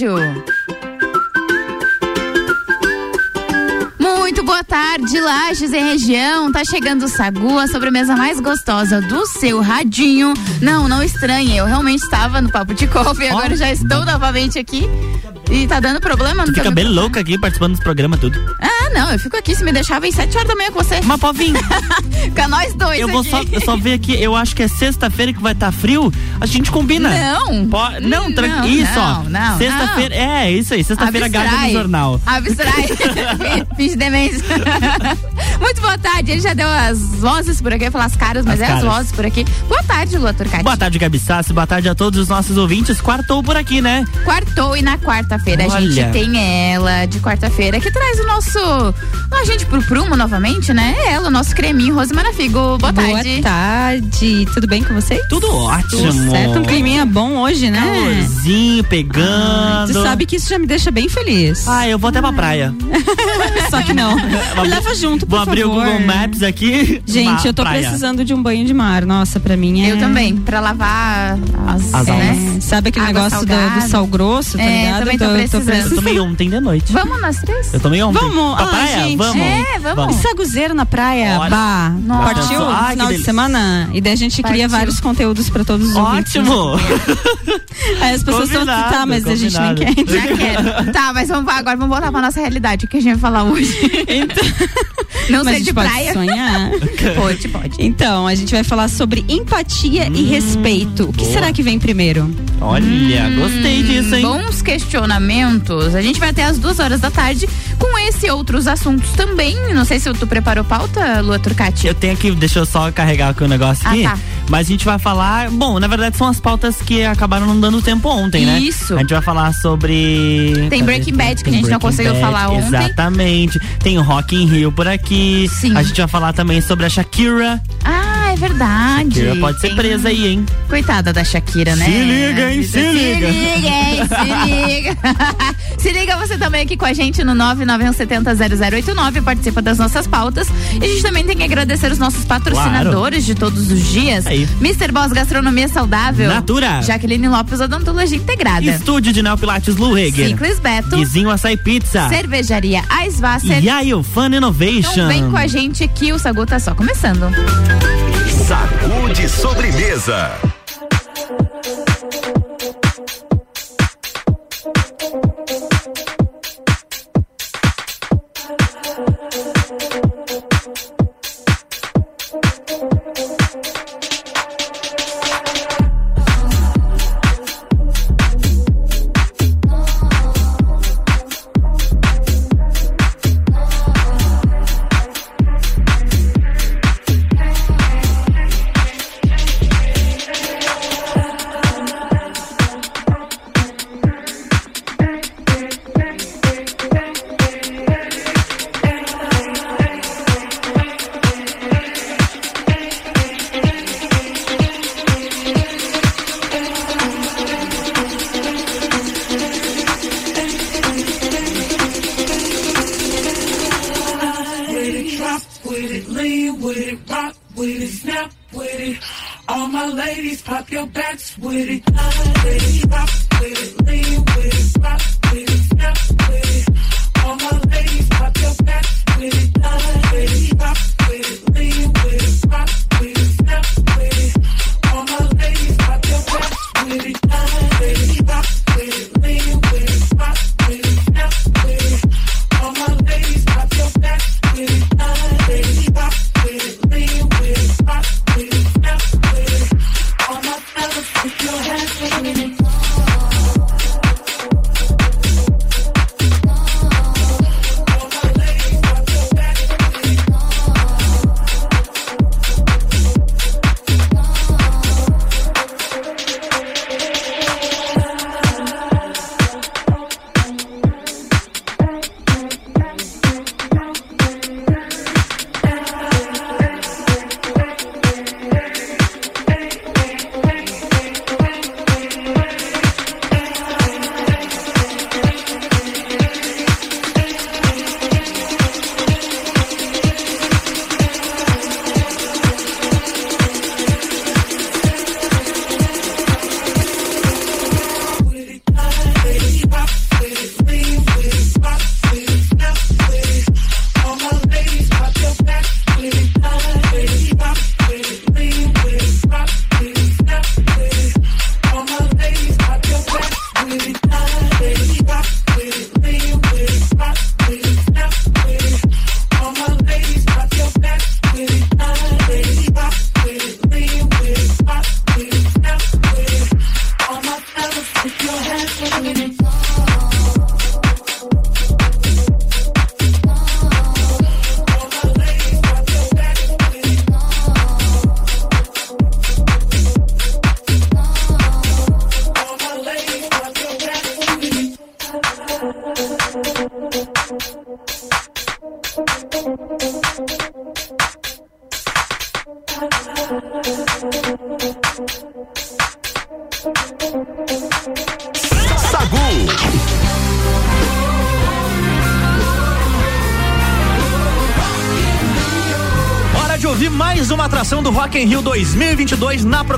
rádio. Muito boa tarde, Lages e região. Tá chegando o Sagu, a sobremesa mais gostosa do seu radinho. Não, não estranhe, eu realmente estava no Papo de Copa e agora já estou novamente aqui. E tá dando problema no Tu fica bem louca aqui participando dos programas tudo. Ah, não, eu fico aqui, se me deixava em 7 horas da manhã com você. Mas vir. Fica nós dois Eu vou aqui. só, eu só ver aqui, eu acho que é sexta-feira que vai estar frio, a gente combina. Não. Po- não, Hum, tran- não, isso, ó. não, não, Sexta-feira, é, isso aí, sexta-feira gaga no jornal. Abstrai. Finge demência. Muito boa tarde. Ele já deu as vozes por aqui, eu ia falar as caras, mas As é as caras. vozes por aqui. Boa tarde, Lua Turcati. Boa tarde, Gabi Sassi, boa tarde a todos os nossos ouvintes. Quartou por aqui, né? Quartou e na quarta-feira a gente tem ela de quarta-feira que traz o nosso. A gente pro prumo novamente, né? É ela, o nosso creminho Rose Marafigo. Boa tarde. Boa tarde, tudo bem com vocês? Tudo ótimo. Tudo certo, um climinha bom hoje, né? Calorzinho, Ai, pegando. tu sabe que isso já me deixa bem feliz. Ah, eu vou até pra praia. Só que não. Me leva junto, por Vou abrir o favor. Google Maps aqui. Gente, eu tô praia. precisando de um banho de mar. Nossa, pra mim é. Eu também, pra lavar as. As? É, sabe aquele Água negócio do, do sal grosso, tá É, ligado? também tô precisando. Eu tomei ontem de noite. Vamos nós três? Eu tomei ontem. Vamos, pra ah, praia? gente, vamos. é, vamos. Saguzeiro na praia, Olha. bah. Nossa. Partiu que final de semana? E daí a gente cria Partiu. vários conteúdos pra todos os ouvintes. Ótimo! Aí as pessoas estão. Combinado, Tá, mas a gente nem combinado. quer. Já quero. Tá, mas vamos agora vamos voltar pra nossa realidade. O que a gente vai falar hoje? Então, Não mas gente de pode praia. sonhar. Pode, pode. Então, a gente vai falar sobre empatia e respeito. O que boa. será que vem primeiro? Olha, gostei disso, hein? Bons questionamentos. A gente vai até às duas horas da tarde com esse e outros assuntos também. Não sei se tu preparou pauta, Lua Turcati. Eu tenho aqui, deixa eu só carregar aqui o negócio Ah, aqui. tá. Mas a gente vai falar. Bom, na verdade são as pautas que acabaram não dando tempo ontem, né? Isso. A gente vai falar sobre. Tem Breaking Bad, que a gente não conseguiu Bad, falar ontem. Exatamente. Tem o Rock in Rio por aqui. Sim. A gente vai falar também sobre a Shakira. Ah, é verdade. Shakira pode ser presa aí, hein? Coitada da Shakira, né? Se liga, hein? Se Se liga. liga, hein? Se liga. Se liga você também aqui com a gente no 991700089, participa das nossas pautas. E a gente também tem que agradecer os nossos patrocinadores de todos os dias. Aí. Mr. Boss Gastronomia Saudável. Natura. Jaqueline Lopes Odontologia Integrada. Estúdio de Neopilates Luheger. Ciclis Beto. Guizinho Açaí Pizza. Cervejaria Aisvasser. E aí, o Fun Innovation. Então vem com a gente que o Sagu tá só começando. Sacude sobremesa.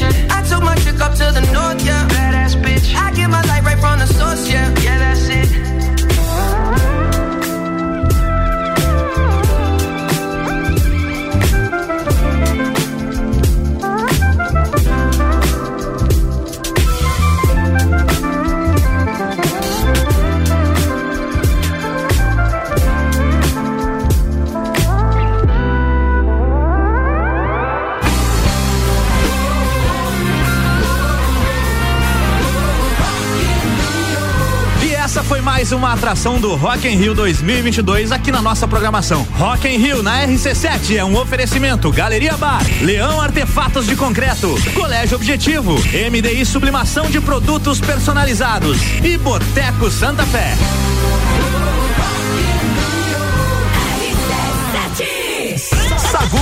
Shit. I took my chick up to the north, yeah. Badass bitch. I get my light right from the source, yeah. Atração do Rock in Rio 2022 aqui na nossa programação. Rock in Rio na RC7 é um oferecimento Galeria Bar, Leão Artefatos de Concreto, Colégio Objetivo, MDI Sublimação de Produtos Personalizados e Boteco Santa Fé. Sagu,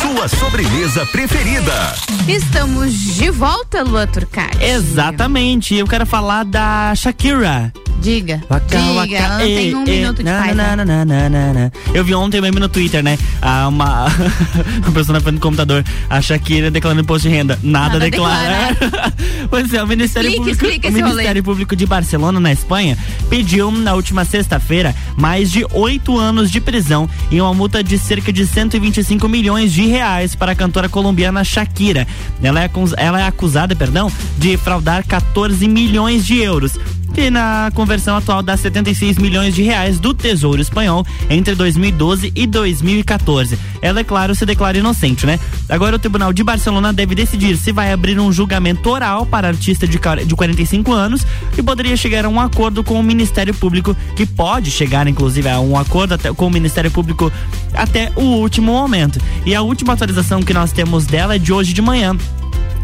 sua sobremesa preferida. Estamos de volta, Lua Turcati. Exatamente. Eu quero falar da Shakira. Diga. Waka, Diga, waka, ela não eh, tem um eh, minuto de na, paz. na, né? na, na. Eu vi ontem mesmo no Twitter, né? Ah, uma, uma pessoa na frente do computador, a Shakira declarando imposto de renda. Nada, Nada declara. pois é, o Ministério Explique, Público, explique o. Ministério Público de Barcelona, na Espanha, pediu na última sexta-feira mais de oito anos de prisão e uma multa de cerca de 125 milhões de reais para a cantora colombiana Shakira. Ela é, ela é acusada, perdão, de fraudar 14 milhões de euros. Que na conversão atual dá 76 milhões de reais do Tesouro Espanhol entre 2012 e 2014. Ela, é claro, se declara inocente, né? Agora o Tribunal de Barcelona deve decidir se vai abrir um julgamento oral para artista de, de 45 anos e poderia chegar a um acordo com o Ministério Público, que pode chegar, inclusive, a um acordo até, com o Ministério Público até o último momento. E a última atualização que nós temos dela é de hoje de manhã.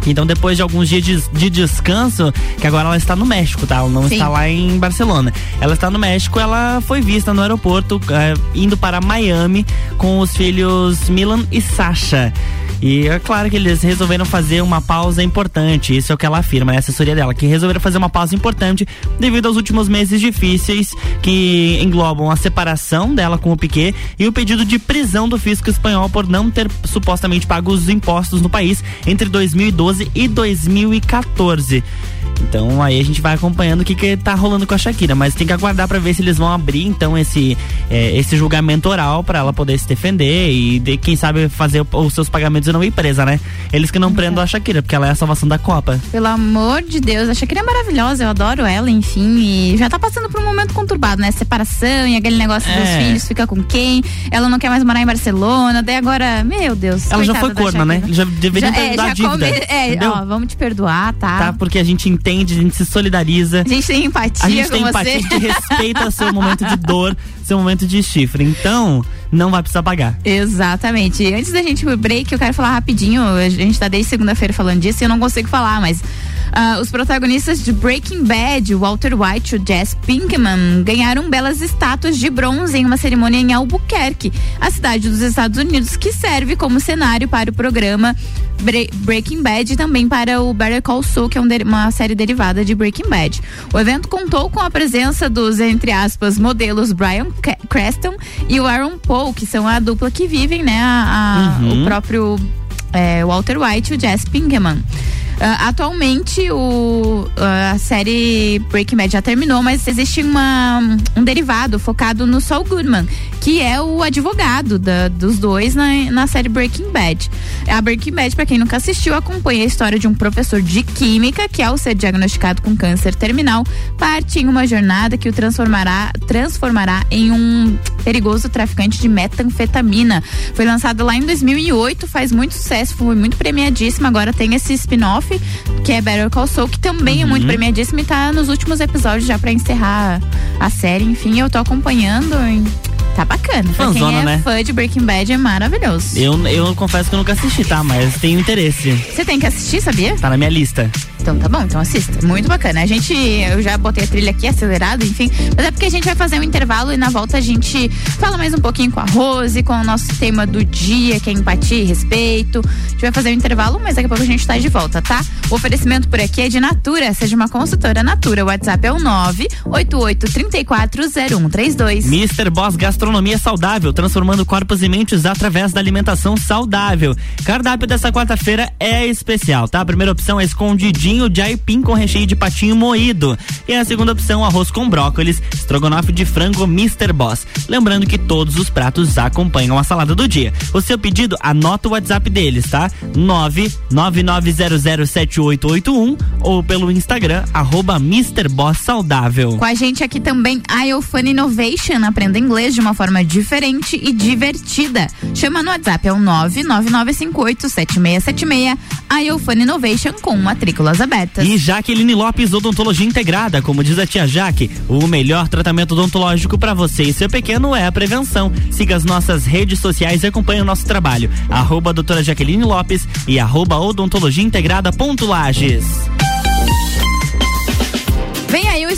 Então, depois de alguns dias de, de, descanso, que agora ela está no México, tá? Ela não Sim. está lá em Barcelona. Ela está no México, ela foi vista no aeroporto, é, indo para Miami com os filhos Milan e Sasha. E é claro que eles resolveram fazer uma pausa importante. Isso é o que ela afirma, é a assessoria dela, que resolveram fazer uma pausa importante devido aos últimos meses difíceis que englobam a separação dela com o Piquet e o pedido de prisão do fisco espanhol por não ter supostamente pago os impostos no país entre 2012 e 2014. Então aí a gente vai acompanhando o que, que tá rolando com a Shakira, mas tem que aguardar para ver se eles vão abrir então esse é, esse julgamento oral para ela poder se defender e de, quem sabe fazer os seus pagamentos e não ir presa, né? Eles que não prendam a Shakira, porque ela é a salvação da Copa. Pelo amor de Deus, a Shakira é maravilhosa, eu adoro ela, enfim, e já tá passando por um momento conturbado, né? Separação e aquele negócio é. dos filhos, fica com quem? Ela não quer mais morar em Barcelona, daí agora, meu Deus. Ela já foi corna, né? Já deveria já, é, já dívida. Come, é, ó, vamos te perdoar, tá? Tá, porque a gente entende, a gente se solidariza. A gente tem empatia A gente tem você. empatia, a gente respeita seu momento de dor, seu momento de chifre. Então, não vai precisar pagar. Exatamente. Antes da gente ir pro break, eu quero falar rapidinho. A gente tá desde segunda-feira falando disso e eu não consigo falar, mas Uh, os protagonistas de Breaking Bad, Walter White e Jess Pinkman, ganharam belas estátuas de bronze em uma cerimônia em Albuquerque, a cidade dos Estados Unidos, que serve como cenário para o programa Bre Breaking Bad e também para o Better Call Saul, que é um uma série derivada de Breaking Bad. O evento contou com a presença dos, entre aspas, modelos Brian Creston e o Aaron Paul, que são a dupla que vivem, né, a, a, uhum. o próprio é, Walter White e o Jess Pinkman. Uh, atualmente o, uh, a série Breaking Bad já terminou, mas existe uma, um derivado focado no Saul Goodman, que é o advogado da, dos dois na, na série Breaking Bad. A Breaking Bad, para quem nunca assistiu, acompanha a história de um professor de química que, ao ser diagnosticado com câncer terminal, parte em uma jornada que o transformará, transformará em um perigoso traficante de metanfetamina. Foi lançado lá em 2008, faz muito sucesso, foi muito premiadíssimo. Agora tem esse spin-off que é Better Call Saul, que também uhum. é muito uhum. premiadíssimo e tá nos últimos episódios já para encerrar a série. Enfim, eu tô acompanhando. Tá bacana. Quem é né? fã de Breaking Bad é maravilhoso. Eu, eu confesso que eu nunca assisti, tá? Mas tenho interesse. Você tem que assistir, sabia? Tá na minha lista. Então tá bom, então assista. Muito bacana. A gente, eu já botei a trilha aqui acelerado, enfim. Mas é porque a gente vai fazer um intervalo e na volta a gente fala mais um pouquinho com a Rose, com o nosso tema do dia, que é empatia e respeito. A gente vai fazer um intervalo, mas daqui a pouco a gente tá de volta, tá? O oferecimento por aqui é de Natura. Seja uma consultora Natura. O WhatsApp é o 988340132. Mr. Boss Gastronomia Saudável, transformando corpos e mentes através da alimentação saudável. Cardápio dessa quarta-feira é especial, tá? A primeira opção é escondidinho de aipim com recheio de patinho moído. E a segunda opção, arroz com brócolis, estrogonofe de frango Mr. Boss. Lembrando que todos os pratos acompanham a salada do dia. O seu pedido, anota o WhatsApp deles, tá? 999007881 ou pelo Instagram, arroba Mr. Boss Saudável. Com a gente aqui também a Fun Innovation, aprenda inglês de uma forma diferente e divertida. Chama no WhatsApp, é o 999587676. A Fun Innovation com matrículas abertas. E Jaqueline Lopes Odontologia Integrada, como diz a tia Jaque, o melhor tratamento odontológico para você e seu pequeno é a prevenção. Siga as nossas redes sociais e acompanhe o nosso trabalho. Arroba doutora Jaqueline Lopes e arroba odontologia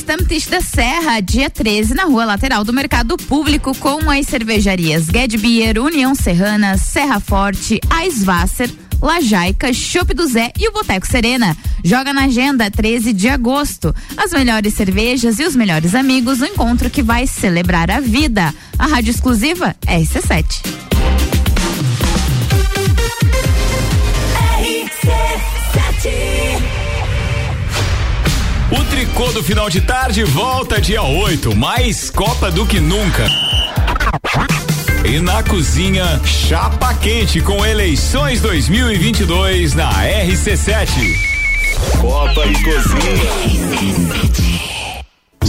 Stamptish da Serra, dia 13, na rua lateral do Mercado Público, com as cervejarias Ged Beer, União Serrana, Serra Forte, Aisvasser, Lajaica, Chopp do Zé e o Boteco Serena. Joga na agenda 13 de agosto. As melhores cervejas e os melhores amigos, o um encontro que vai celebrar a vida. A rádio exclusiva é RC7. Tricô do final de tarde volta dia 8, mais Copa do que nunca. E na cozinha, chapa quente com eleições 2022 na RC7. Copa e Cozinha.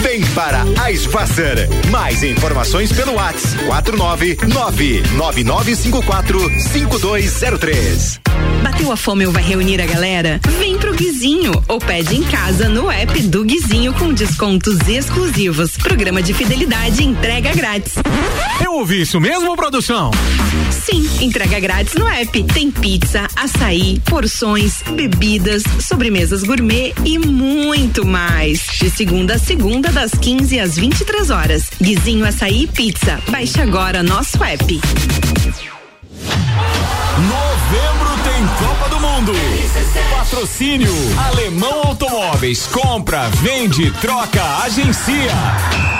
vem para Eisvasser. Mais informações pelo WhatsApp 49999545203. Bateu a fome ou vai reunir a galera? Vem pro Guizinho ou pede em casa no app do Guizinho com descontos exclusivos. Programa de fidelidade entrega grátis. Eu ouvi isso mesmo, produção? Sim, entrega grátis no app. Tem pizza, açaí, porções, bebidas, sobremesas gourmet e muito mais. De segunda a segunda, das 15 às 23 horas. Guizinho Açaí Pizza. Baixe agora nosso app. Novembro tem Copa do Mundo. Patrocínio Alemão Automóveis. Compra, vende, troca, agencia.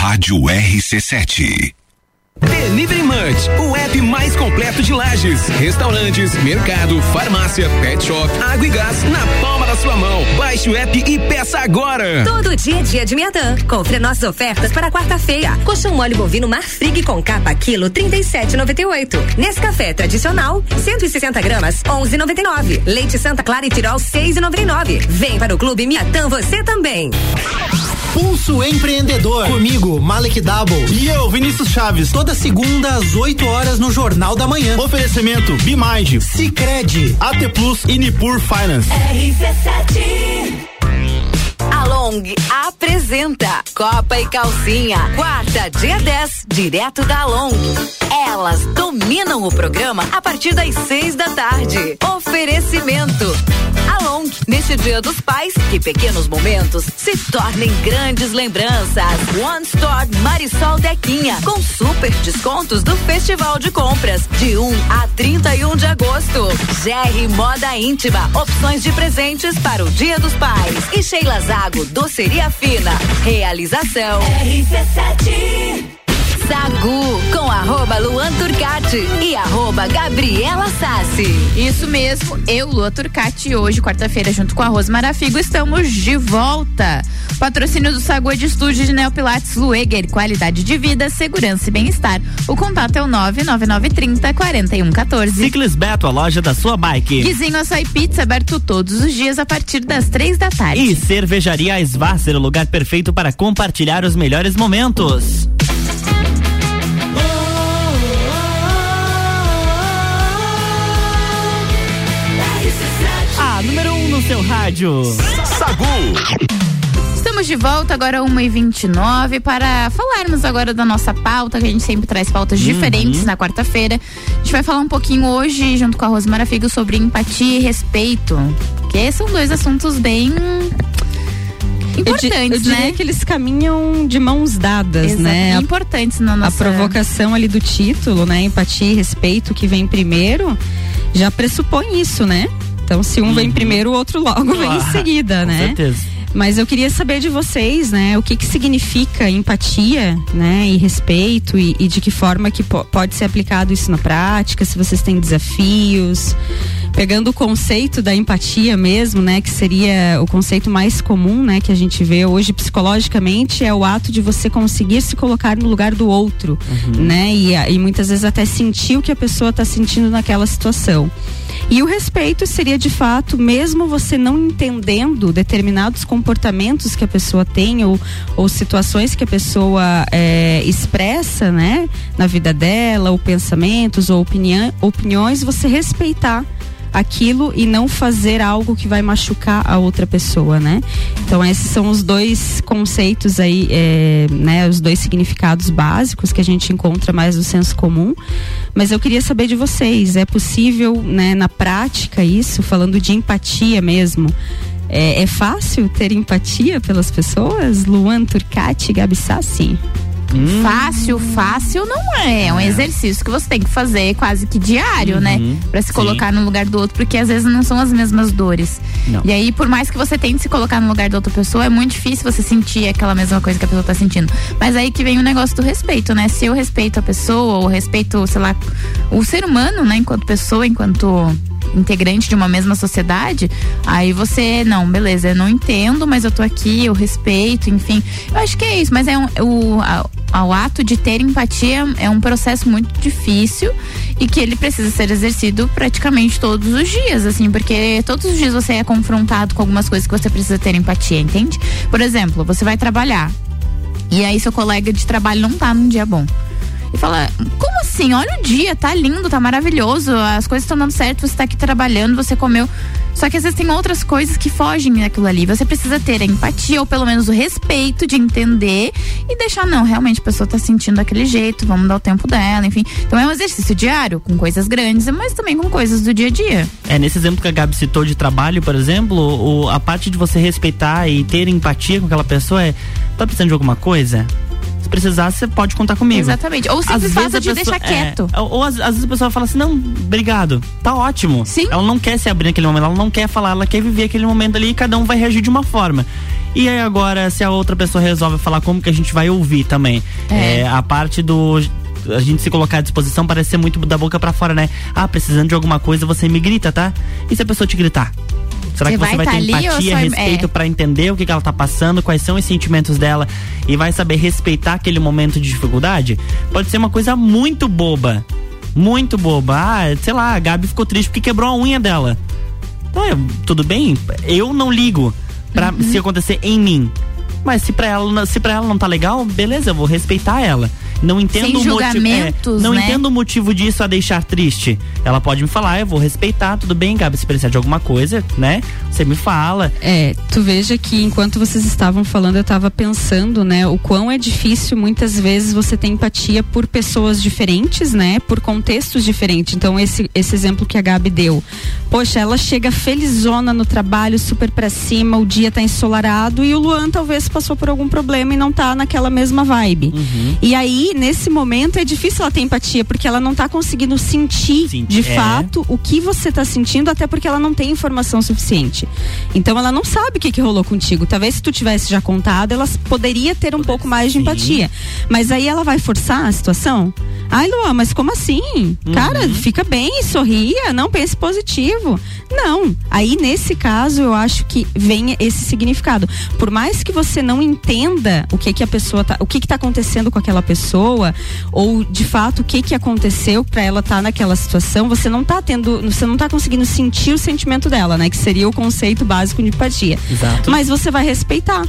Rádio RC7. Delivery Munch, o app mais completo de lajes, restaurantes, mercado, farmácia, pet shop, água e gás na palma da sua mão. Baixe o app e peça agora. Todo dia é dia de Miatã. Confira nossas ofertas para quarta-feira. Coxão mole bovino Marfrig com capa quilo 37,98. Nesse café tradicional 160 gramas 11,99. Leite Santa Clara e Tirol 6,99. Vem para o Clube Miatã você também. Pulso Empreendedor. Comigo, Malek Double. E eu, Vinícius Chaves. Toda segunda às 8 horas no Jornal da Manhã. Oferecimento Bimage, Cicred, AT Plus e Nipur Finance. RC7 a Long apresenta Copa e Calcinha, quarta, dia 10, direto da Long. Elas dominam o programa a partir das seis da tarde. Oferecimento. A Long, neste Dia dos Pais, que pequenos momentos se tornem grandes lembranças. One Store Marisol Dequinha, com super descontos do Festival de Compras, de 1 a 31 de agosto. GR Moda Íntima, opções de presentes para o Dia dos Pais. E Sheila Zago, doceria fina. Realização. RC7. Sagu com arroba Luan Turcati e arroba Gabriela Sassi. Isso mesmo, eu, Luan Turcati, hoje, quarta-feira, junto com a Rose Marafigo, estamos de volta. Patrocínio do Sagu é de estúdio de Neopilates Lueger, qualidade de vida, segurança e bem-estar. O contato é o 99930 4114. Ciclis Beto, a loja da sua bike. Guizinho Açaí Pizza, aberto todos os dias a partir das três da tarde. E Cervejaria Svasser, o lugar perfeito para compartilhar os melhores momentos. Rádio. Sagu. Estamos de volta agora 1h29 para falarmos agora da nossa pauta, que a gente sempre traz pautas diferentes na quarta-feira. A gente vai falar um pouquinho hoje, junto com a Rosmara Figo, sobre empatia e respeito. Que são dois assuntos bem Eu importantes, eu diria né? que eles caminham de mãos dadas, Exato, né? A- importantes na A nossa provocação ali do título, né? Empatia e respeito que vem primeiro, já pressupõe isso, né? Então, se um vem primeiro, o outro logo vem em seguida, com né? certeza. Mas eu queria saber de vocês, né? O que que significa empatia, né? E respeito e, e de que forma que po- pode ser aplicado isso na prática, se vocês têm desafios. Pegando o conceito da empatia mesmo, né? Que seria o conceito mais comum, né? Que a gente vê hoje psicologicamente é o ato de você conseguir se colocar no lugar do outro, né? E, e muitas vezes até sentir o que a pessoa está sentindo naquela situação. E o respeito seria de fato, mesmo você não entendendo determinados comportamentos que a pessoa tem ou, ou situações que a pessoa é, expressa, né, na vida dela, ou pensamentos ou opinião, opiniões, você respeitar aquilo e não fazer algo que vai machucar a outra pessoa, né? Então esses são os dois conceitos aí, é, né? Os dois significados básicos que a gente encontra mais no senso comum. Mas eu queria saber de vocês, é possível, né, na prática isso, falando de empatia mesmo? É, é fácil ter empatia pelas pessoas? Luan Turcati, Gabi Sassi? Fácil, fácil não é. É um exercício que você tem que fazer quase que diário, né? Pra se Sim. colocar no lugar do outro, porque às vezes não são as mesmas dores. Não. E aí, por mais que você tente se colocar no lugar da outra pessoa, é muito difícil você sentir aquela mesma coisa que a pessoa tá sentindo. Mas aí que vem o negócio do respeito, né? Se eu respeito a pessoa, ou respeito, sei lá, o ser humano, né, enquanto pessoa, enquanto integrante de uma mesma sociedade, aí você, não, beleza, eu não entendo, mas eu tô aqui, eu respeito, enfim. Eu acho que é isso, mas é um, o, a- ato de ter empatia é um processo muito difícil e que ele precisa ser exercido praticamente todos os dias, assim, porque todos os dias você é confrontado com algumas coisas que você precisa ter empatia, entende? Por exemplo, você vai trabalhar e aí seu colega de trabalho não tá num dia bom. E fala, como assim? Olha o dia, tá lindo, tá maravilhoso, as coisas estão dando certo, você tá aqui trabalhando, você comeu. Só que às vezes tem outras coisas que fogem daquilo ali. Você precisa ter a empatia, ou pelo menos o respeito de entender e deixar, não, realmente a pessoa tá sentindo daquele jeito, vamos dar o tempo dela, enfim. Então é um exercício diário, com coisas grandes, mas também com coisas do dia a dia. É, nesse exemplo que a Gabi citou de trabalho, por exemplo, o, a parte de você respeitar e ter empatia com aquela pessoa é. Tá precisando de alguma coisa? Se precisar, você pode contar comigo. Exatamente. Ou Às simples vezes fato de pessoa- deixar quieto. é, ou ou às, às vezes a pessoa fala assim, não, obrigado, tá ótimo. Sim. Ela não quer se abrir naquele momento, ela não quer falar, ela quer viver aquele momento ali e cada um vai reagir de uma forma. E aí agora, se a outra pessoa resolve falar como que a gente vai ouvir também. É. É, a parte do a gente se colocar à disposição parece ser muito da boca pra fora, né? Ah, precisando de alguma coisa, você me grita, tá? E se a pessoa te gritar? Será Você que você vai vai, tá ter ou empatia, só- respeito é. pra entender o que, que ela tá passando, quais são os sentimentos dela e vai saber respeitar aquele momento de dificuldade? Pode ser uma coisa muito boba. Muito boba. Ah, sei lá, a Gabi ficou triste porque quebrou a unha dela. Tá, eu- tudo bem? Eu não ligo pra Uhum. se acontecer em mim. Mas se pra, ela, se pra ela não tá legal, beleza, eu vou respeitar ela. Não entendo Sem o motivo. julgamentos, não né? entendo o motivo disso a deixar triste. Ela pode me falar, eu vou respeitar, tudo bem, Gabi, se precisar de alguma coisa, né? Você me fala. É, tu veja que enquanto vocês estavam falando, eu estava pensando, né, o quão é difícil muitas vezes você ter empatia por pessoas diferentes, né, por contextos diferentes. Então, esse, esse exemplo que a Gabi deu. Poxa, ela chega felizona no trabalho, super pra cima, o dia tá ensolarado e o Luan talvez passou por algum problema e não tá naquela mesma vibe. E aí, nesse momento, é difícil ela ter empatia, porque ela não tá conseguindo sentir de é. fato o que você tá sentindo, até porque ela não tem informação suficiente. Então ela não sabe o que, que rolou contigo. Talvez se tu tivesse já contado, ela poderia ter um pouco mais de empatia. Mas aí ela vai forçar a situação? Ai, Luan, mas como assim? Cara, fica bem, sorria, não pense positivo. Não. Aí, nesse caso, eu acho que vem esse significado. Por mais que você não entenda o que que a pessoa tá, o que que tá acontecendo com aquela pessoa, ou de fato o que que aconteceu pra ela estar naquela situação, você não tá tendo, você não tá conseguindo sentir o sentimento dela, né? Que seria o conceito básico de empatia. Exato. Mas você vai respeitar.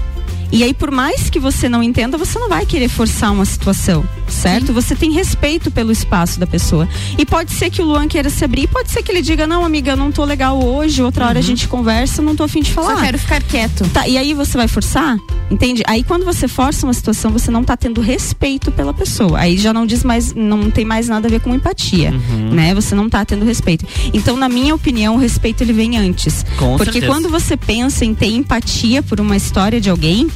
E aí, por mais que você não entenda, você não vai querer forçar uma situação, certo? Você tem respeito pelo espaço da pessoa. E pode ser que o Luan queira se abrir, pode ser que ele diga, não, amiga, eu não tô legal hoje, outra hora a gente conversa, não tô afim de falar. Só quero ficar quieto. Tá, e aí você vai forçar? Entende? Aí quando você força uma situação, você não tá tendo respeito pela pessoa. Aí já não diz mais, não tem mais nada a ver com empatia, né? Você não tá tendo respeito. Então, na minha opinião, o respeito ele vem antes. Com Porque certeza. quando você pensa em ter empatia por uma história de alguém,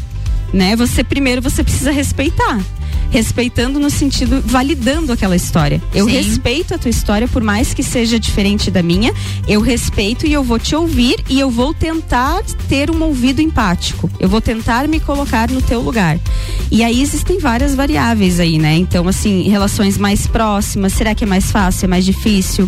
né? Você primeiro você precisa respeitar. Respeitando no sentido validando aquela história. Eu Sim. respeito a tua história por mais que seja diferente da minha, eu respeito e eu vou te ouvir e eu vou tentar ter um ouvido empático. Eu vou tentar me colocar no teu lugar. E aí existem várias variáveis aí, né? Então, assim, relações mais próximas, será que é mais fácil, é mais difícil?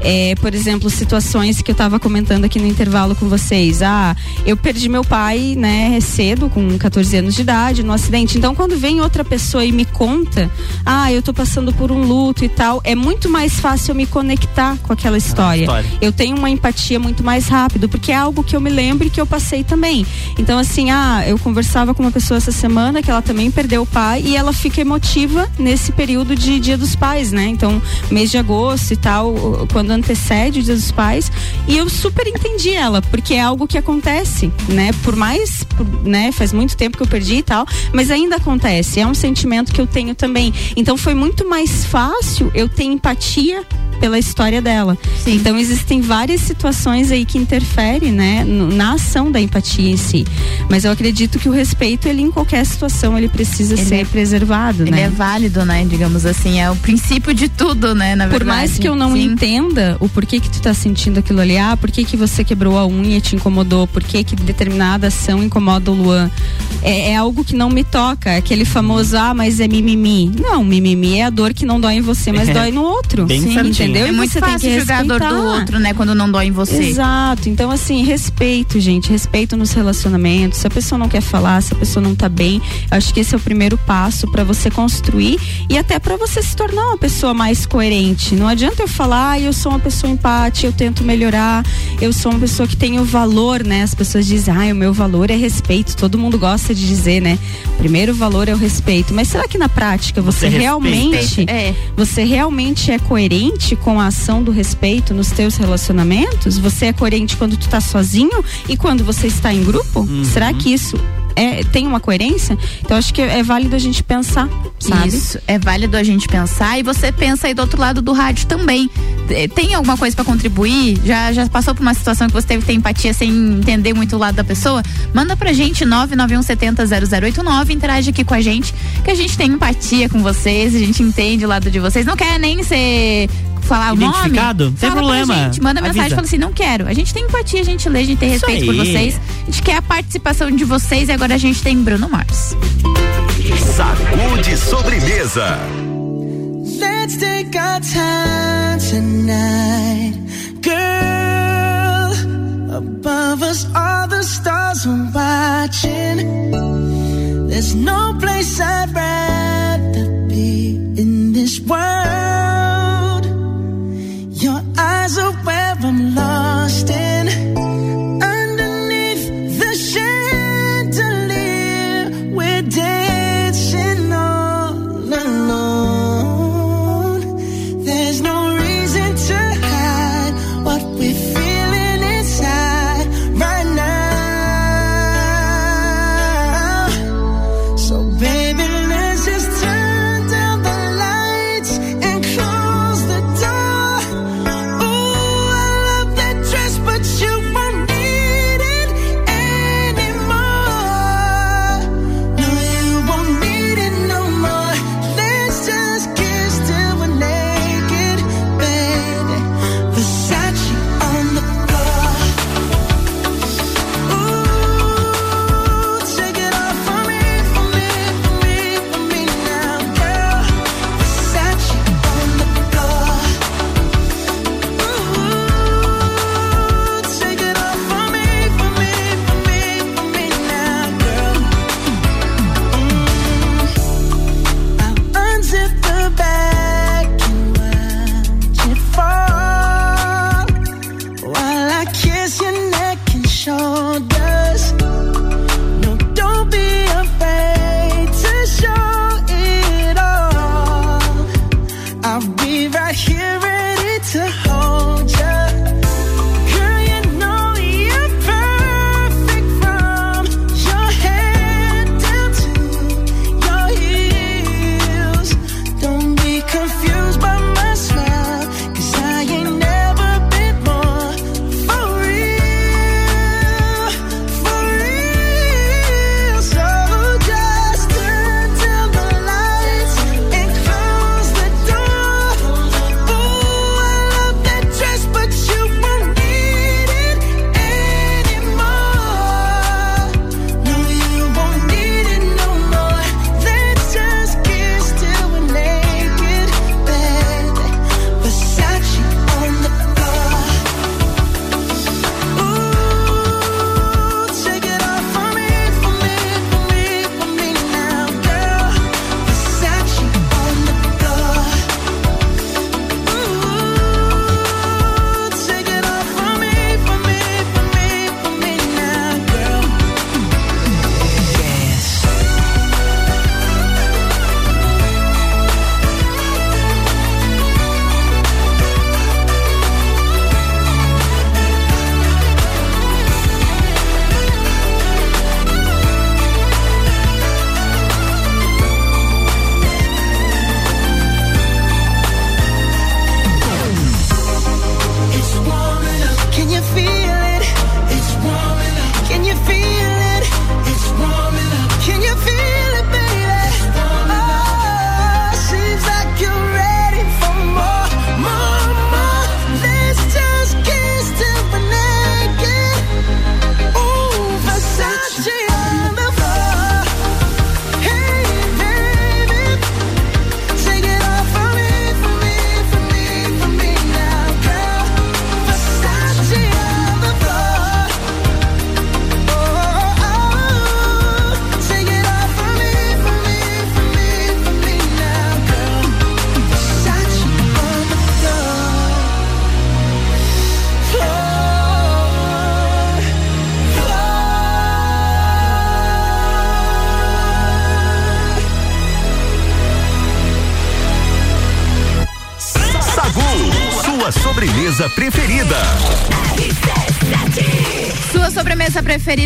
É, por exemplo, situações que eu tava comentando aqui no intervalo com vocês. Ah, eu perdi meu pai, né, cedo, com 14 anos de idade, no acidente. Então, quando vem outra pessoa e me conta, ah, eu tô passando por um luto e tal, é muito mais fácil eu me conectar com aquela história. história. Eu tenho uma empatia muito mais rápido, porque é algo que eu me lembro e que eu passei também. Então, assim, ah, eu conversava com uma pessoa essa semana que ela também perdeu o pai e ela fica emotiva nesse período de Dia dos Pais, né? Então, mês de agosto e tal, quando antecede o Dia dos Pais. E eu super entendi ela, porque é algo que acontece, né? Por mais, né? Faz muito tempo que eu perdi e tal, mas ainda acontece. É um sentimento que eu tenho também. Então, foi muito mais fácil eu ter empatia pela história dela. Então existem várias situações aí que interferem, né, na ação da empatia em si. Mas eu acredito que o respeito, ele em qualquer situação, ele precisa Ele ser é- preservado, Ele né? é válido, né? Digamos assim, é o princípio de tudo, né? Na Por verdade. mais que eu não Sim. entenda o porquê que tu tá sentindo aquilo ali, ah, por que que você quebrou a unha e te incomodou, por que que determinada ação incomoda o Luan, é, é algo que não me toca, é aquele famoso, ah, mas é mimimi. Não, mimimi é a dor que não dói em você, mas É. dói no outro. Bem Sim, certinho. Entendeu? É E muito você tem fácil que julgar a dor do outro, né? Quando não dói em você. Exato. Então, assim, respeito, gente. Respeito nos relacionamentos. Se a pessoa não quer falar, se a pessoa não tá bem, eu acho que esse é o primeiro passo para você construir e até para você se tornar uma pessoa mais coerente. Não adianta eu falar, ah, eu sou uma pessoa empática, eu tento melhorar, eu sou uma pessoa que tem o valor, né? As pessoas dizem, ah, o meu valor é respeito. Todo mundo gosta de dizer, né? O primeiro valor é o respeito. Mas será que na prática você, Você realmente É. você realmente é coerente com a ação do respeito nos teus relacionamentos? Você é coerente quando tu tá sozinho e quando você está em grupo? Será que isso é, tem uma coerência? Então acho que é válido a gente pensar, sabe? Isso, é válido a gente pensar e você pensa aí do outro lado do rádio também. Tem alguma coisa pra contribuir? Já, já passou por uma situação que você teve que ter empatia sem entender muito o lado da pessoa? Manda pra gente 991700089, interage aqui com a gente, que a gente tem empatia com vocês, a gente entende o lado de vocês. Não quer nem ser falar o nome? Fala pra problema. gente, manda mensagem e fala assim, não quero. A gente tem empatia, a gente lê, a gente tem Isso respeito por vocês. A gente quer a participação de vocês e agora a gente tem Bruno Mars. Sacude sobremesa. Let's take our time tonight, girl. Above us, all the stars are watching. There's no place I'd rather be in this world.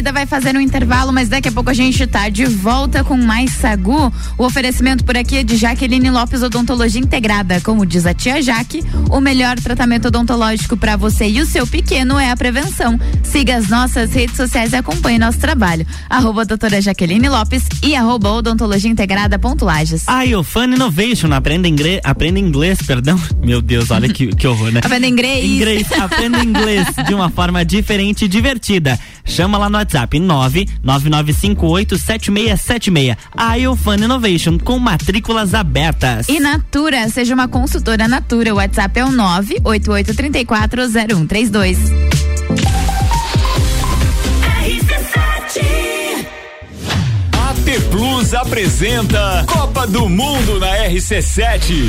Sobremesa preferida vai fazer um intervalo, mas daqui a pouco a gente tá de volta com mais Sagu. O oferecimento por aqui é de Jaqueline Lopes Odontologia Integrada. Como diz a tia Jaque, o melhor tratamento odontológico para você e o seu pequeno é a prevenção. Siga as nossas redes sociais e acompanhe nosso trabalho. Arroba doutora Jaqueline Lopes e arroba odontologia integrada ponto Lages. A Iofan Innovation, aprenda inglês, aprenda inglês, perdão. Meu Deus, olha que, que horror, né? Aprenda inglês. Inglês, aprenda inglês de uma forma diferente e divertida. Chama lá no WhatsApp 999587676. A Iofan Innovation com matrículas abertas. E Natura, seja uma consultora Natura. O WhatsApp é o 988340132. AT Plus apresenta Copa do Mundo na RC7.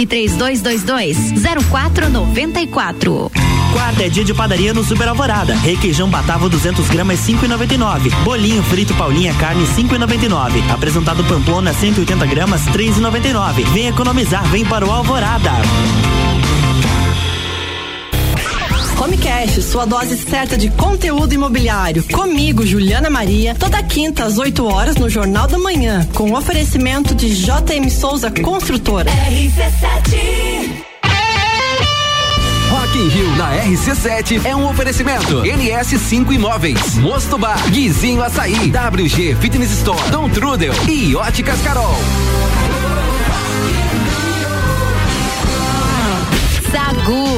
3222 0494. Quarta é dia de padaria no Super Alvorada. Requeijão batavo 200 gramas 5,99. Bolinho frito Paulinha carne 5,99. Apresentado Pamplona 180 gramas 3,99. Vem economizar, vem para o Alvorada. Home Cash, sua dose certa de conteúdo imobiliário. Comigo, Juliana Maria, toda quinta às 8 horas no Jornal da Manhã, com oferecimento de JM Souza Construtora. RC7 Rock in Rio na RC7 é um oferecimento. NS5 Imóveis, Mosto Bar, Guizinho Açaí, WG Fitness Store, Dom Trudel e Óticas Carol. Sagu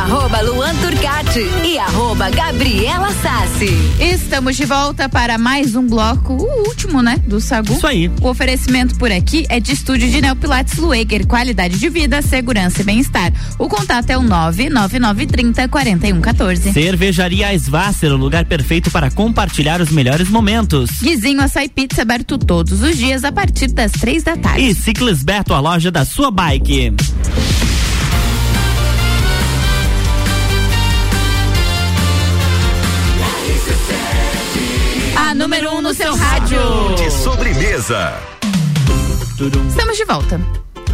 arroba Luan Turcati e arroba Gabriela Sassi. Estamos de volta para mais um bloco, o último, né? Do Sagu. Isso aí. O oferecimento por aqui é de estúdio de Neopilates Lueger, qualidade de vida, segurança e bem-estar. O contato é o 99930 4114. Cervejaria Svasser, o lugar perfeito para compartilhar os melhores momentos. Guizinho Açaí Pizza aberto todos os dias a partir das três da tarde. E Ciclis Beto, a loja da sua bike. A número um no seu rádio. De sobremesa. Estamos de volta.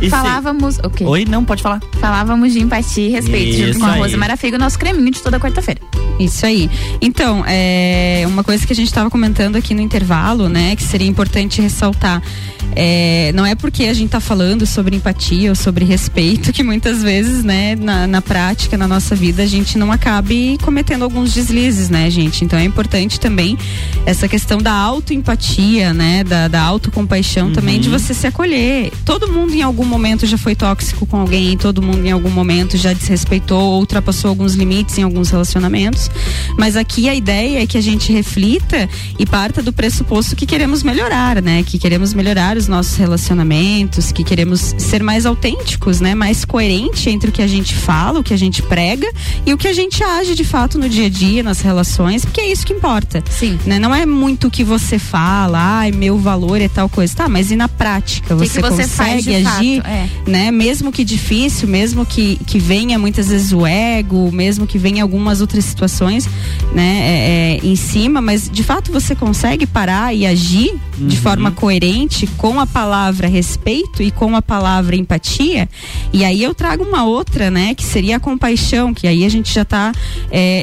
E Falávamos. O quê? Oi, não, pode falar. Falávamos de empatia e respeito junto Isso com a. Rosa Marafigo, nosso creminho de toda quarta-feira. Isso aí. Então, é uma coisa que a gente estava comentando aqui no intervalo, né, que seria importante ressaltar. É, não é porque a gente está falando sobre empatia ou sobre respeito que muitas vezes, né, na, na prática, na nossa vida, a gente não acabe cometendo alguns deslizes, né, gente? Então é importante também essa questão da autoempatia, né, da, da autocompaixão também, de você se acolher. Todo mundo em algum momento já foi tóxico com alguém, todo mundo em algum momento já desrespeitou ou ultrapassou alguns limites em alguns relacionamentos. Mas aqui a ideia é que a gente reflita e parta do pressuposto que queremos melhorar, né? Que queremos melhorar os nossos relacionamentos, que queremos ser mais autênticos, né? Mais coerente entre o que a gente fala, o que a gente prega e o que a gente age de fato no dia a dia, nas relações, porque é isso que importa. Sim. Né? Não é muito o que você fala, ai, meu valor é tal coisa. Tá, mas e na prática? O que Você, que você consegue agir, É. né? Mesmo que difícil, mesmo que, que venha muitas vezes o ego, mesmo que venha algumas outras situações, né? é, é, em cima, mas de fato você consegue parar e agir de Uhum. forma coerente com a palavra respeito e com a palavra empatia. E aí eu trago uma outra, né? Que seria a compaixão, que aí a gente já está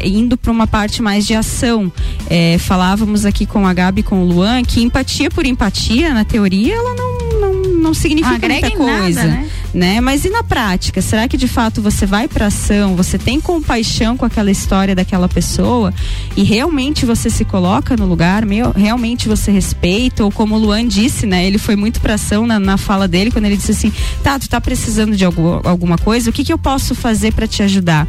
indo para uma parte mais de ação. É, falávamos aqui com a Gabi e com o Luan que empatia por empatia, na teoria, ela não, não, não significa Agrega muita nada, coisa né? né? Mas e na prática? Será que de fato você vai para ação, você tem compaixão com aquela história daquela pessoa e realmente você se coloca no lugar, meu, realmente você respeita ou como o Luan disse, né? Ele foi muito pra ação na, na fala dele quando ele disse assim: "Tá, tu tá precisando de algo, alguma coisa? O que que eu posso fazer para te ajudar?"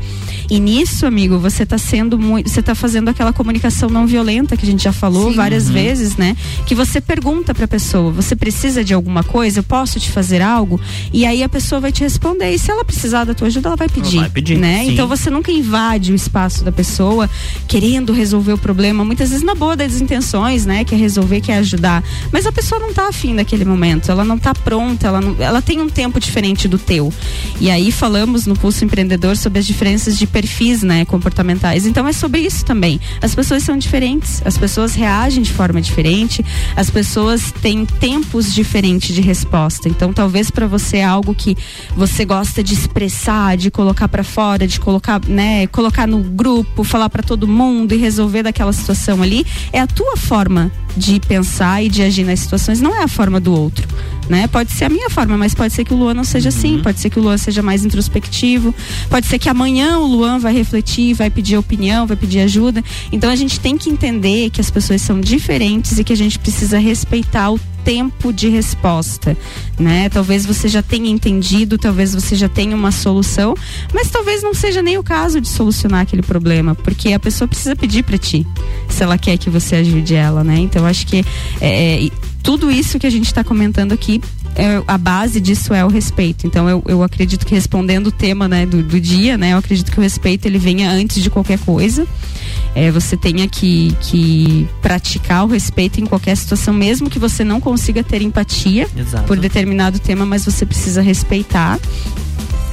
E nisso, amigo, você tá sendo muito, você tá fazendo aquela comunicação não violenta que a gente já falou Sim. várias Uhum. vezes, né? Que você pergunta pra pessoa: "Você precisa de alguma coisa? Eu posso te fazer algo?" E aí a pessoa vai te responder. E se ela precisar da tua ajuda, ela vai pedir, vai pedir, né? sim. Então você nunca invade o espaço da pessoa querendo resolver o problema, muitas vezes na boa das intenções, né? Quer resolver, quer ajudar. Mas a pessoa não tá afim daquele momento, ela não tá pronta, ela, não- ela tem um tempo diferente do teu. E aí falamos no Pulso Empreendedor sobre as diferenças de perfis, né? Comportamentais. Então é sobre isso também. As pessoas são diferentes, as pessoas reagem de forma diferente, as pessoas têm tempos diferentes de resposta. Então talvez para você é algo que você gosta de expressar, de colocar para fora, de colocar, né, colocar no grupo, falar para todo mundo e resolver daquela situação ali, é a tua forma de pensar e de agir nas situações, não é a forma do outro, né? Pode ser a minha forma, mas pode ser que o Luan não seja assim, pode ser que o Luan seja mais introspectivo, pode ser que amanhã o Luan vai refletir, vai pedir opinião, vai pedir ajuda. Então a gente tem que entender que as pessoas são diferentes e que a gente precisa respeitar o tempo de resposta, né? Talvez você já tenha entendido, talvez você já tenha uma solução, mas talvez não seja nem o caso de solucionar aquele problema, porque a pessoa precisa pedir para ti, se ela quer que você ajude ela, né? Então acho que é, e tudo isso que a gente está comentando aqui é, a base disso é o respeito. Então eu, eu acredito que respondendo o tema né, do, do dia, né, eu acredito que o respeito ele venha antes de qualquer coisa. É, você tenha que, que praticar o respeito em qualquer situação, mesmo que você não consiga ter empatia Exato. por determinado tema, mas você precisa respeitar.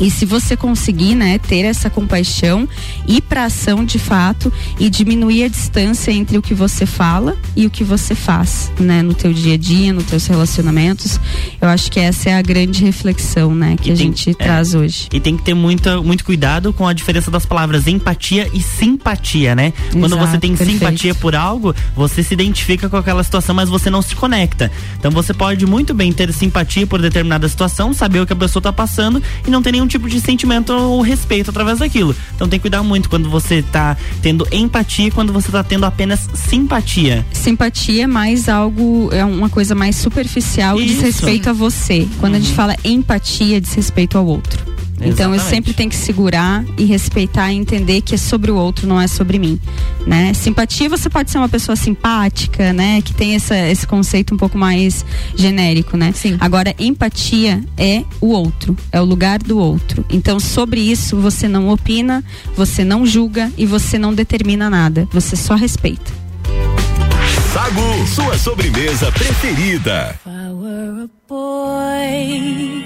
E se você conseguir, né, ter essa compaixão, ir para ação de fato e diminuir a distância entre o que você fala e o que você faz, né, no teu dia a dia, nos teus relacionamentos, eu acho que essa é a grande reflexão, né, que E a tem- gente é. traz hoje. E tem que ter muita, muito cuidado com a diferença das palavras empatia e simpatia, né? Quando Exato, você tem perfeito. simpatia por algo, você se identifica com aquela situação, mas você não se conecta. Então você pode muito bem ter simpatia por determinada situação, saber o que a pessoa tá passando e não ter nenhum tipo de sentimento ou respeito através daquilo. Então tem que cuidar muito quando você tá tendo empatia e quando você tá tendo apenas simpatia. Simpatia é mais algo, é uma coisa mais superficial e diz Isso. respeito a você. Quando a gente fala empatia, diz respeito ao outro. Então eu sempre tenho que segurar e respeitar e entender que é sobre o outro, não é sobre mim, né? Simpatia você pode ser uma pessoa simpática, né? Que tem essa, esse conceito um pouco mais genérico, né? Sim. Agora empatia é o outro, é o lugar do outro. Então sobre isso você não opina, você não julga e você não determina nada, você só respeita. Sagu, sua sobremesa preferida. If I were a boy,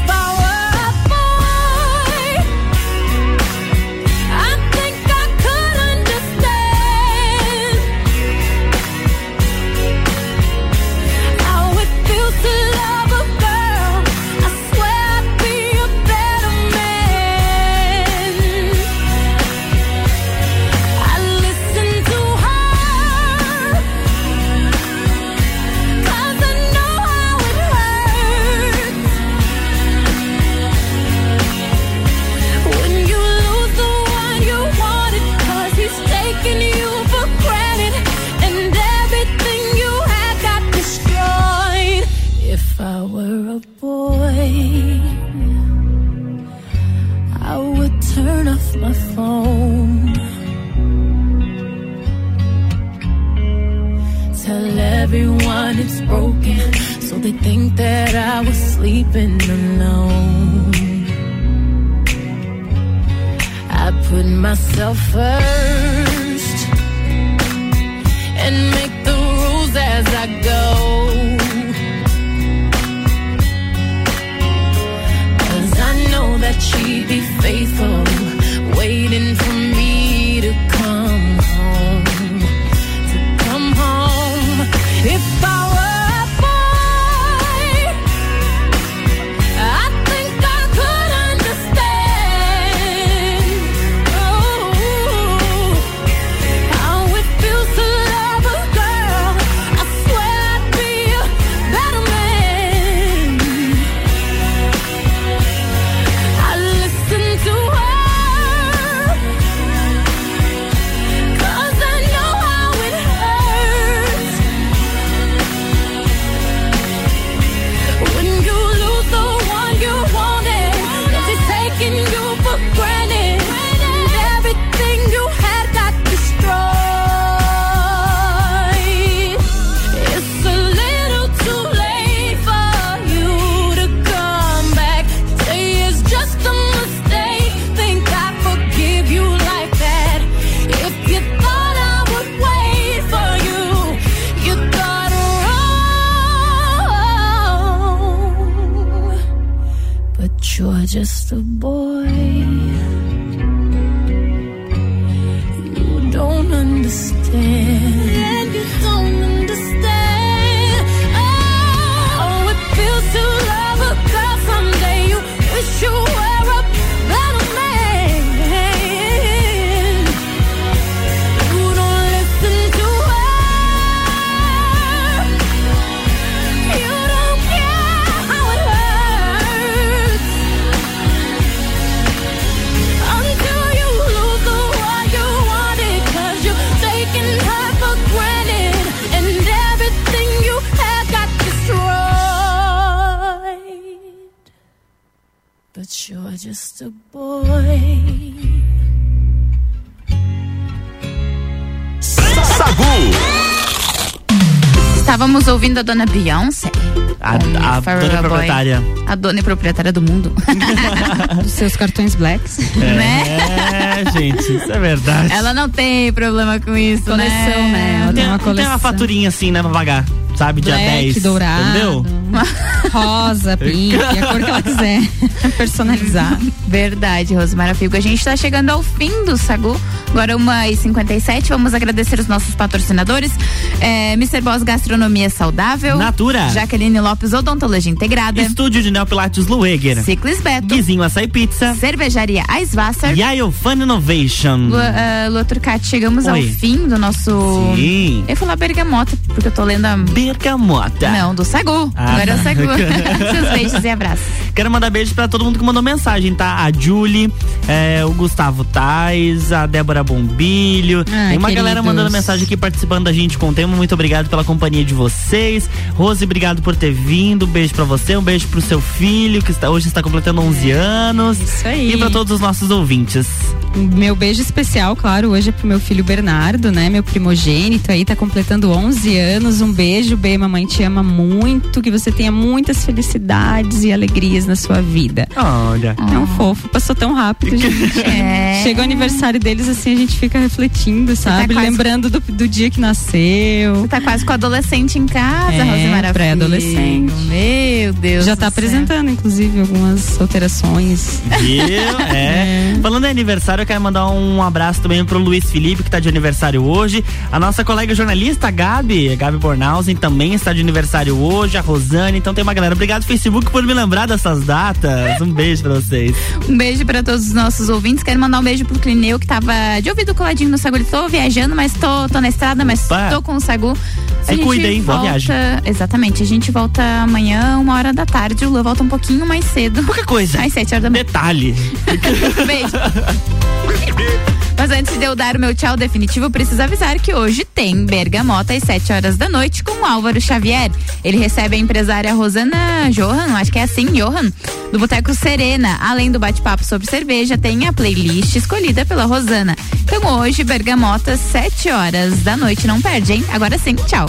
that I was sleeping alone. I put myself first and make the rules as I go. Ouvindo a dona Beyoncé. A, com a Forever dona Boy. proprietária. A dona e proprietária do mundo. Dos seus cartões blacks. Né? É, gente, isso é verdade. Ela não tem problema com isso, Coleção, né? Ela Tem, tem uma tem coleção. uma faturinha assim, né, pra pagar. Sabe, dia Black, 10. dourado. Entendeu? Rosa, pink, a cor que ela quiser. Personalizar. Verdade, Rosemara Figo. A gente tá chegando ao fim do Sagu. Agora 1h57. Vamos agradecer os nossos patrocinadores. É, Mr. Boss Gastronomia Saudável. Natura. Jaqueline Lopes Odontologia Integrada. Estúdio de Neopilates Lueger. Ciclis Beto. Guizinho Açaí Pizza. Cervejaria Eiswasser. Yayo Fun Innovation. Lu, uh, Lua Turcati, chegamos ao Oi. fim do nosso. Sim. Eu ia falar bergamota, porque eu tô lendo a. Bergamota. Não, do Sagu. Ah. Agora é o Sagu. Seus beijos e abraços. Quero mandar beijo pra todo mundo que mandou mensagem, tá? A Julie, é, o Gustavo Tais, a Débora Bombilho. Tem uma queridos. galera mandando mensagem aqui participando da gente com o tema. Muito obrigado pela companhia de vocês. Rose, obrigado por ter vindo. Um beijo pra você, um beijo pro seu filho, que está, hoje está completando 11 anos. Isso aí. E pra todos os nossos ouvintes. Meu beijo especial, claro, hoje é pro meu filho Bernardo, né? Meu primogênito aí, tá completando 11 anos. Um beijo, B, mamãe te ama muito, que você tenha muitas felicidades e alegrias na sua vida. Olha. É um fofo, passou tão rápido, gente. É. Chega o aniversário deles, assim, a gente fica refletindo, sabe? quase- Lembrando do, do dia que nasceu. Tá quase com adolescente em casa, É, Rosemara pré-adolescente. Meu Deus. Já do tá céu. apresentando, inclusive, algumas alterações. Viu? É. Falando em aniversário, eu quero mandar um abraço também pro Luiz Felipe, que tá de aniversário hoje. A nossa colega jornalista, Gabi, Gabi Bornhausen, também está de aniversário hoje. A Rosane, então tem uma galera. Obrigado, Facebook, por me lembrar dessas datas. Um beijo pra vocês. Um beijo pra todos os nossos ouvintes. Quero mandar um beijo pro Clineu, que tava de ouvido coladinho no Sagu. Ele tô viajando, mas tô, tô na estrada, mas Opa. tô com o Sagu. Se cuida, hein? Boa volta, viagem. Exatamente. A gente volta amanhã, uma hora da tarde. O Lu volta um pouquinho mais cedo. Qualquer coisa. Às sete horas da manhã. Detalhe. Beijo. Mas antes de eu dar o meu tchau definitivo, preciso avisar que hoje tem Bergamota às 7 horas da noite com Álvaro Xavier. Ele recebe a empresária Rosana Johan, acho que é assim, Johan, do Boteco Serena. Além do bate-papo sobre cerveja, tem a playlist escolhida pela Rosana. Então hoje, Bergamota, 7 horas da noite. Não perde, hein? Agora sim, tchau.